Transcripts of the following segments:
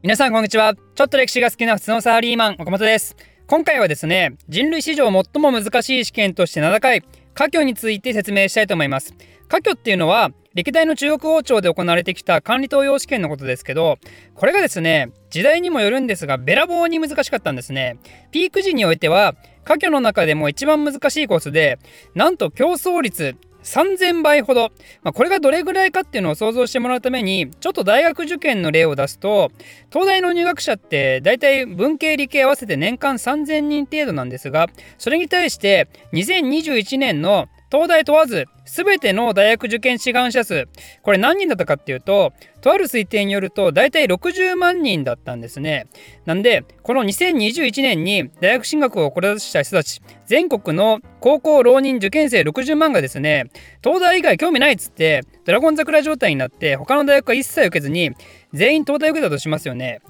皆さんこんにちは。ちょっと歴史が好きな普通のサラリーマン岡本です。今回はですね人類史上最も難しい試験として名高い科挙について説明したいと思います。科挙っていうのは歴代の中国王朝で行われてきた管理登用試験のことですけどこれがですね時代にもよるんですがべらぼうに難しかったんですね。ピーク時においては科挙の中でも一番難しいコースでなんと競争率3000倍ほど、まあ、これがどれぐらいかっていうのを想像してもらうためにちょっと大学受験の例を出すと東大の入学者って大体文系理系合わせて年間3000人程度なんですがそれに対して2021年の東大問わず全ての大学受験志願者数これ何人だったかっていうととある推定によると大体60万人だったんですね。なんでこの2021年に大学進学を志した人たち全国の高校浪人受験生60万がですね東大以外興味ないっつってドラゴン桜状態になって他の大学は一切受けずに全員東大受けたとしますよね。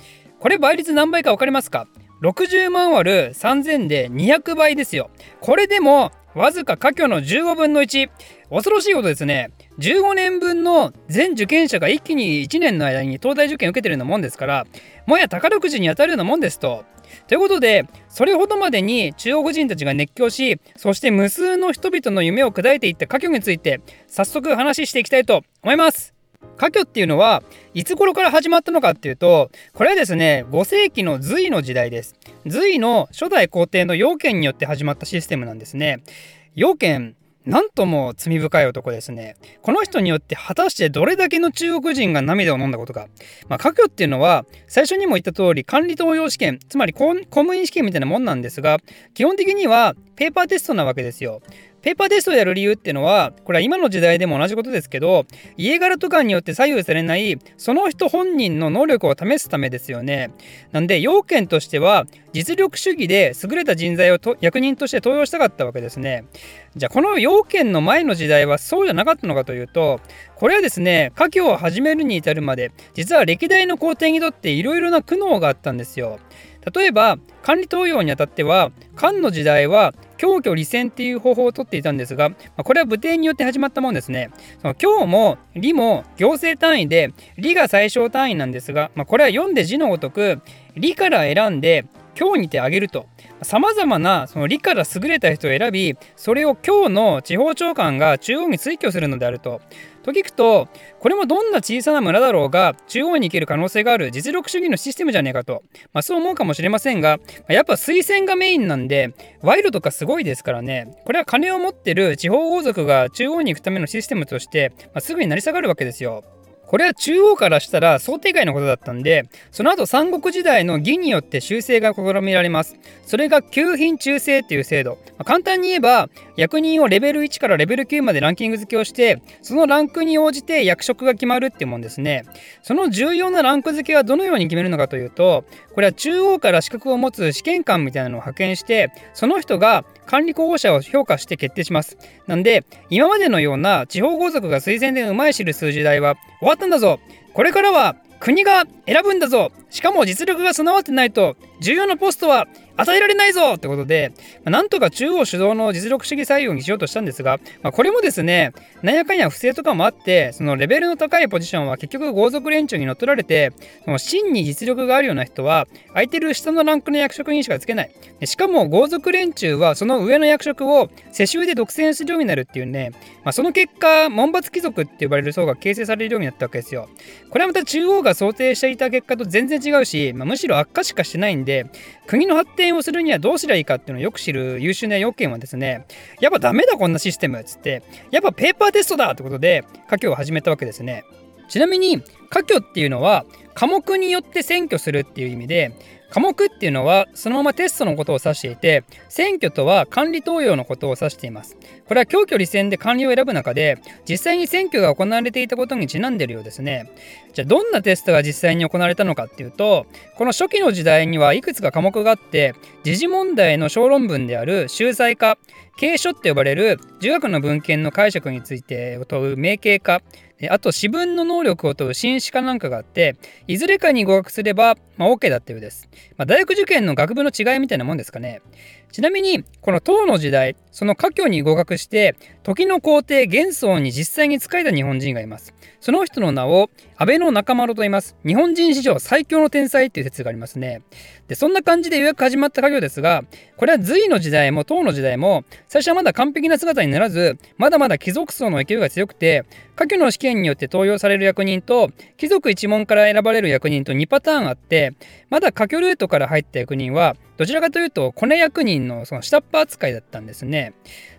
これ倍率何倍か分かりますか？60万割る3000で200倍ですよ。これでもわずか過去の15分の1恐ろしいことですね15年分の全受験者が一気に1年の間に東大受験を受けてるようなもんですからもや宝くじに当たるようなもんですと。ということでそれほどまでに中国人たちが熱狂しそして無数の人々の夢を砕いていった過去について早速話していきたいと思います。科挙っていうのはいつ頃から始まったのかっていうとこれはですね5世紀の隋の時代です隋の初代皇帝の要件によって始まったシステムなんですね要件なんとも罪深い男ですね。この人によって果たしてどれだけの中国人が涙を飲んだことか。まあ、科挙っていうのは最初にも言った通り管理登用試験、つまり公務員試験みたいなもんなんですが、基本的にはペーパーテストなわけですよ。ペーパーテストをやる理由っていうのはこれは今の時代でも同じことですけど家柄とかによって左右されないその人本人の能力を試すためですよね。なんで要件としては実力主義で優れた人材をと役人として登用したかったわけですね。じゃあこの要件の前の時代はそうじゃなかったのかというとこれはですね家業を始めるに至るまで実は歴代の皇帝にとっていろいろな苦悩があったんですよ。例えば管理登用にあたっては漢の時代は強挙利戦っていう方法をとっていたんですが、まこれは武帝によって始まったもんですね。その今日も理も行政単位で理が最小単位なんですが、まあ、これは読んで字のごとく理から選んで今日にてあげるとさまざまなその理から優れた人を選びそれを今日の地方長官が中央に推挙するのであるとと聞くとこれもどんな小さな村だろうが中央に行ける可能性がある実力主義のシステムじゃねえかと、まあ、そう思うかもしれませんがやっぱ推薦がメインなんで賄賂とかすごいですからねこれは金を持ってる地方豪族が中央に行くためのシステムとして、まあ、すぐに成り下がるわけですよ。これは中央からしたら想定外のことだったんで、その後三国時代の義によって修正が試みられます。それが旧品中正っていう制度。まあ、簡単に言えば、役人をレベル1からレベル9までランキング付けをして、そのランクに応じて役職が決まるっていうもんですね。その重要なランク付けはどのように決めるのかというと、これは中央から資格を持つ試験官みたいなのを派遣して、その人が管理候補者を評価して決定します。なんで、今までのような地方豪族が推薦でうまい知る数時代は終わったんだぞこれからは国が選ぶんだぞしかも実力が備わってないと重要なポストは与えられないぞってことで、ま、なんとか中央主導の実力主義採用にしようとしたんですが、まあ、これもですね、なんやかんや不正とかもあって、そのレベルの高いポジションは結局豪族連中に乗っ取られて、その真に実力があるような人は、空いてる下のランクの役職にしかつけない。しかも豪族連中はその上の役職を世襲で独占するようになるっていうね、まあ、その結果、門閥貴族って呼ばれる層が形成されるようになったわけですよ。これはまた中央が想定していた結果と全然違うし、まあ、むしろ悪化しかしてないんで、国の発展をするにはどうすりゃいいかっていうのをよく知る優秀な要件はですね、やっぱダメだこんなシステムっつって、やっぱペーパーテストだってことで、科挙を始めたわけですね。ちなみに、科挙っていうのは、科目によって選挙するっていう意味で、科目っていうのはそのままテストのことを指していて選挙とは管理登用のことを指しています。これは強挙利戦で管理を選ぶ中で実際に選挙が行われていたことにちなんでるようですね。じゃあどんなテストが実際に行われたのかっていうとこの初期の時代にはいくつか科目があって時事問題の小論文である秀才化継書って呼ばれる儒学の文献の解釈について問う明経化あと私文の能力を問う新史かなんかがあっていずれかに合格すれば、まあ、OK だったようです、まあ、大学受験の学部の違いみたいなもんですかね。ちなみにこの唐の時代その科挙に合格して時の皇帝玄宗に実際に仕えた日本人がいます。その人の名を安倍の中丸と言います。日本人史上最強の天才っていう説がありますね。でそんな感じで予約始まった家業ですがこれは隋の時代も唐の時代も最初はまだ完璧な姿にならずまだまだ貴族層の勢いが強くて科挙の試験によって登用される役人と貴族一門から選ばれる役人と2パターンあってまだ科挙ルートから入った役人はどちらかというとコネ役人のその下っ端扱いだったんですね。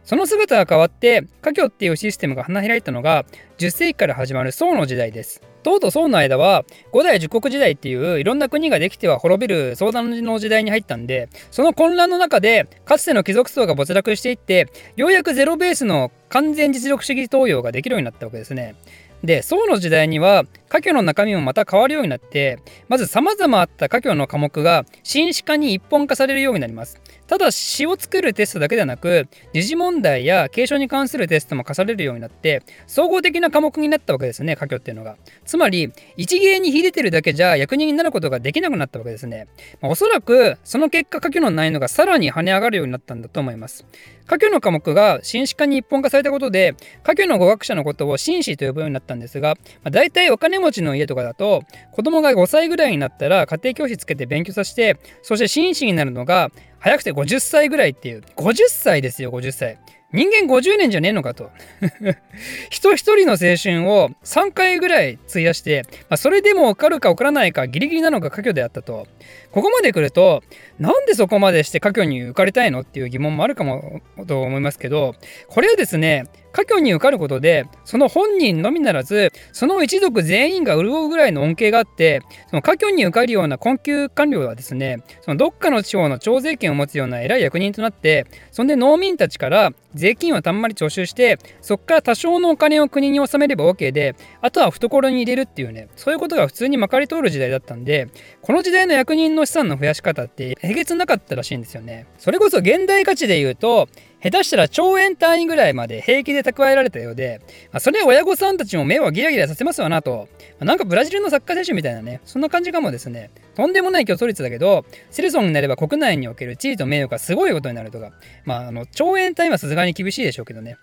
その姿が変わって科挙っていうシステムが花開いたのが10世紀から始まる宋の時代です唐と宋の間は五代十国時代っていういろんな国ができては滅びる相談の時代に入ったんでその混乱の中でかつての貴族層が没落していってようやくゼロベースの完全実力主義投与ができるようになったわけですね。で宋の時代には科挙の中身もまた変わるようになってまず様々あった科挙の科目が新史化に一本化されるようになりますただ詩を作るテストだけではなく時事問題や継承に関するテストも課されるようになって総合的な科目になったわけですね科挙っていうのが。つまり一芸に秀でてるだけじゃ役人になることができなくなったわけですね、まあ、おそらくその結果科挙の難易度がさらに跳ね上がるようになったんだと思います。科挙の科目が紳士化に一本化されたことで科挙の語学者のことを紳士と呼ぶようになったんですが、まあ、大体お金持ちの家とかだと子供が5歳ぐらいになったら家庭教師つけて勉強させてそして紳士になるのが早くて50歳ぐらいっていう。50歳ですよ50歳。人間50年じゃねえのかと。人一人の青春を3回ぐらい費やして、まあ、それでも受かるか受からないかギリギリなのが科挙であったと。ここまで来るとなんでそこまでして科挙に受かりたいのっていう疑問もあるかもと思いますけどこれはですね科挙に受かることでその本人のみならずその一族全員が潤うぐらいの恩恵があってその科挙に受かるような困窮官僚はですねそのどっかの地方の徴税権を持つような偉い役人となってそんで農民たちから税金をたんまり徴収してそこから多少のお金を国に納めれば OK であとは懐に入れるっていうねそういうことが普通にまかり通る時代だったんでこの時代の役人の資産の増やし方ってえげつなかったらしいんですよね。それこそ現代価値で言うと下手したら兆円単位ぐらいまで平気で蓄えられたようで、まあ、それは親御さんたちも目をギラギラさせますわなと、まあ、なんかブラジルのサッカー選手みたいなね、そんな感じかもですね。とんでもない競争率だけど、セレソンになれば国内における地位と名誉がすごいことになるとか、まあ、あの、兆円単位はさすがに厳しいでしょうけどね。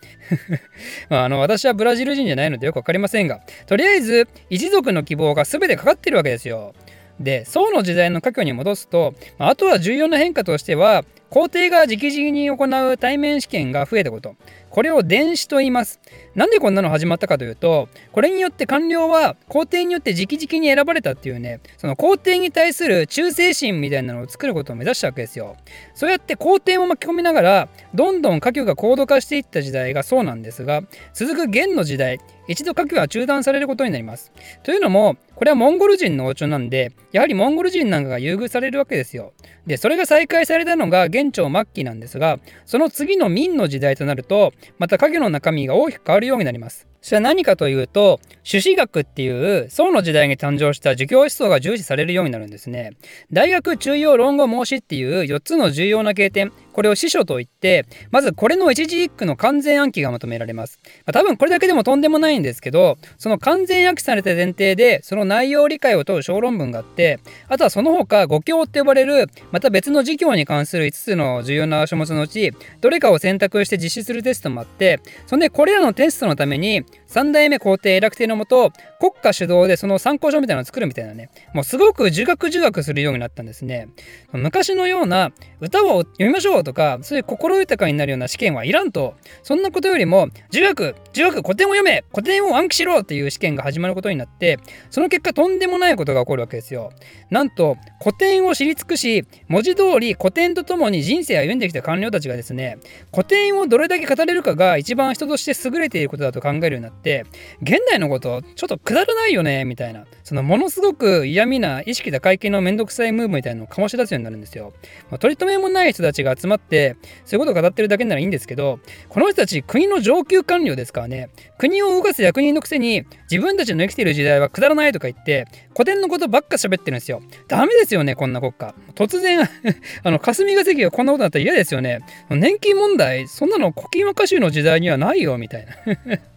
まあ、あの、私はブラジル人じゃないのでよくわかりませんが、とりあえず、一族の希望が全てかかってるわけですよ。で、宋の時代の科挙に戻すと、あとは重要な変化としては、皇帝が直々に行う対面試験が増えたこと。これを電子と言います。なんでこんなの始まったかというと、これによって官僚は皇帝によって直々に選ばれたっていうね、その皇帝に対する忠誠心みたいなのを作ることを目指したわけですよ。そうやって皇帝も巻き込みながら、どんどん科挙が高度化していった時代がそうなんですが、続く元の時代、一度科挙は中断されることになります。というのも、これはモンゴル人の王朝なんで、やはりモンゴル人なんかが優遇されるわけですよ。で、それが再開されたのが元朝末期なんですが、その次の明の時代となると、また影の中身が大きく変わるようになります。それは何かというと、朱子学っていう宋の時代に誕生した儒教思想が重視されるようになるんですね。大学中庸論語申しっていう4つの重要な経典、これを司書といって、まずこれの一字一句の完全暗記が求められます。まあ、多分これだけでもとんでもないんですけど、その完全暗記された前提で、その内容理解を問う小論文があって、あとはその他五教って呼ばれる、また別の事業に関する5つの重要な書物のうち、どれかを選択して実施するテストもあって、そんでこれらのテストのために、3代目皇帝楽天のもと、国家主導でその参考書みたいなのを作るみたいなね、もうすごく受学受学するようになったんですね。昔のような歌を読みましょうとか、そういう心豊かになるような試験はいらんと、そんなことよりも、儒学、儒学、古典を読め古典を暗記しろっていう試験が始まることになって、その結果とんでもないことが起こるわけですよ。なんと、古典を知り尽くし、文字通り古典とともに人生を歩んできた官僚たちがですね、古典をどれだけ語れるかが一番人として優れていることだと考えるようになって、現代のことちょっとくだらないよね、みたいな、そのものすごく嫌味な意識高い系のめんどくさいムーブみたいなのを醸し出すようになるんですよ。まあ、取り留めもない人たちが集まって、そういうことを語ってるだけならいいんですけど、この人たち国の上級官僚ですからね、国を動かす役人のくせに自分たちの生きている時代はくだらないとか言って、古典のことばっか喋ってるんですよ。ダメですよね、こんな国家。突然 あの、霞が関がこんなことだったら嫌ですよね。年金問題、そんなの古今和歌集の時代にはないよ、みたいな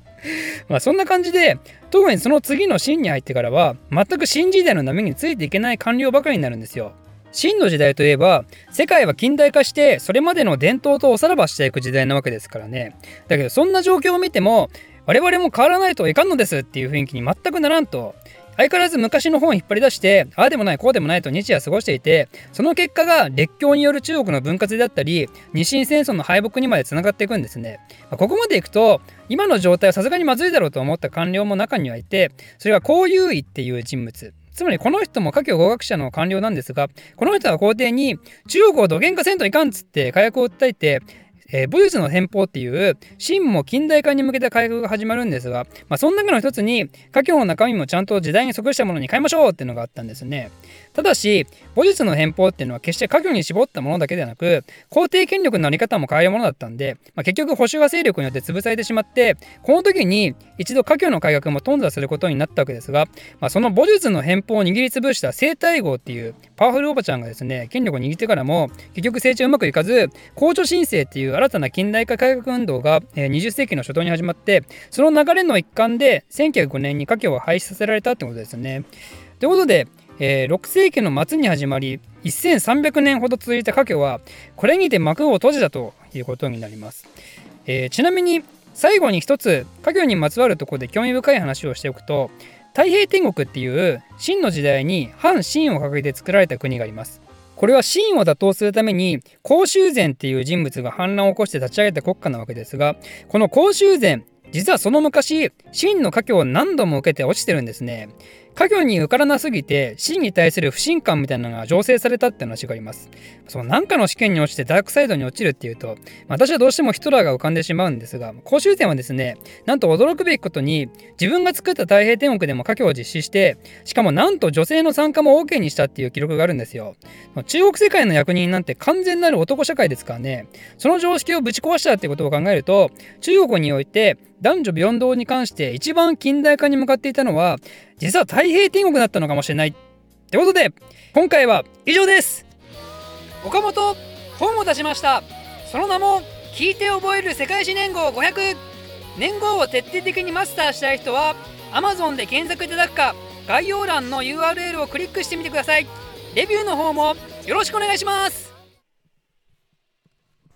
まあそんな感じで特にその次の秦に入ってからは全く新時代の波についていけない官僚ばかりになるんですよ。真の時代といえば世界は近代化してそれまでの伝統とおさらばしていく時代なわけですからねだけどそんな状況を見ても我々も変わらないといかんのですっていう雰囲気に全くならんと相変わらず昔の本を引っ張り出してああでもないこうでもないと日夜過ごしていてその結果が列強による中国の分割であったり日清戦争の敗北にまでつながっていくんですね、まあ、ここまでいくと今の状態はさすがにまずいだろうと思った官僚も中にはいてそれが孔優位っていう人物。つまりこの人も華僑合学者の官僚なんですがこの人は皇帝に中国を土幻化せんといかんっつって火薬を訴えてえー、武術の返報っていう真も近代化に向けた改革が始まるんですが、まあ、その中の一つに家境の中身もちゃんと時代に即したものに変えましょうっていうのがあったんですね。ただし武術の返報っていうのは決して家業に絞ったものだけではなく皇帝権力のあり方も変えるものだったんで、まあ、結局保守派勢力によって潰されてしまってこの時に一度家業の改革も頓挫することになったわけですが、まあ、その武術の返報を握りつぶした生体号っていうパワフルおばちゃんがですね権力を握ってからも結局成長うまくいかず公助申請っていう新たな近代化改革運動が20世紀の初頭に始まってその流れの一環で1905年に家業を廃止させられたってことですね。ということでえー、6世紀の末に始まり1300年ほど続いた家業はこれにて幕を閉じたということになります、えー、ちなみに最後に一つ家業にまつわるところで興味深い話をしておくと太平天国っていう秦の時代に反秦を掲げて作られた国があります。これは秦を打倒するために公衆禅っていう人物が反乱を起こして立ち上げた国家なわけですがこの公衆禅実はその昔秦の華僑を何度も受けて落ちてるんですね。家業に受からなすぎて真に対する不信感みたいなのが醸成されたって話があります。その何かの試験に落ちてダークサイドに落ちるっていうと、私はどうしてもヒトラーが浮かんでしまうんですが、公衆点はですね、なんと驚くべきことに自分が作った太平天国でも家業を実施して、しかもなんと女性の参加も OK にしたっていう記録があるんですよ。中国世界の役人なんて完全なる男社会ですからね、その常識をぶち壊したってことを考えると、中国において男女平等に関して一番近代化に向かっていたのは実は太平天国だったのかもしれないってことで今回は以上です。岡本本を出しました。その名も聞いて覚える世界史年号500年号を徹底的にマスターしたい人は Amazon で検索いただくか概要欄の URL をクリックしてみてください。レビューの方もよろしくお願いします。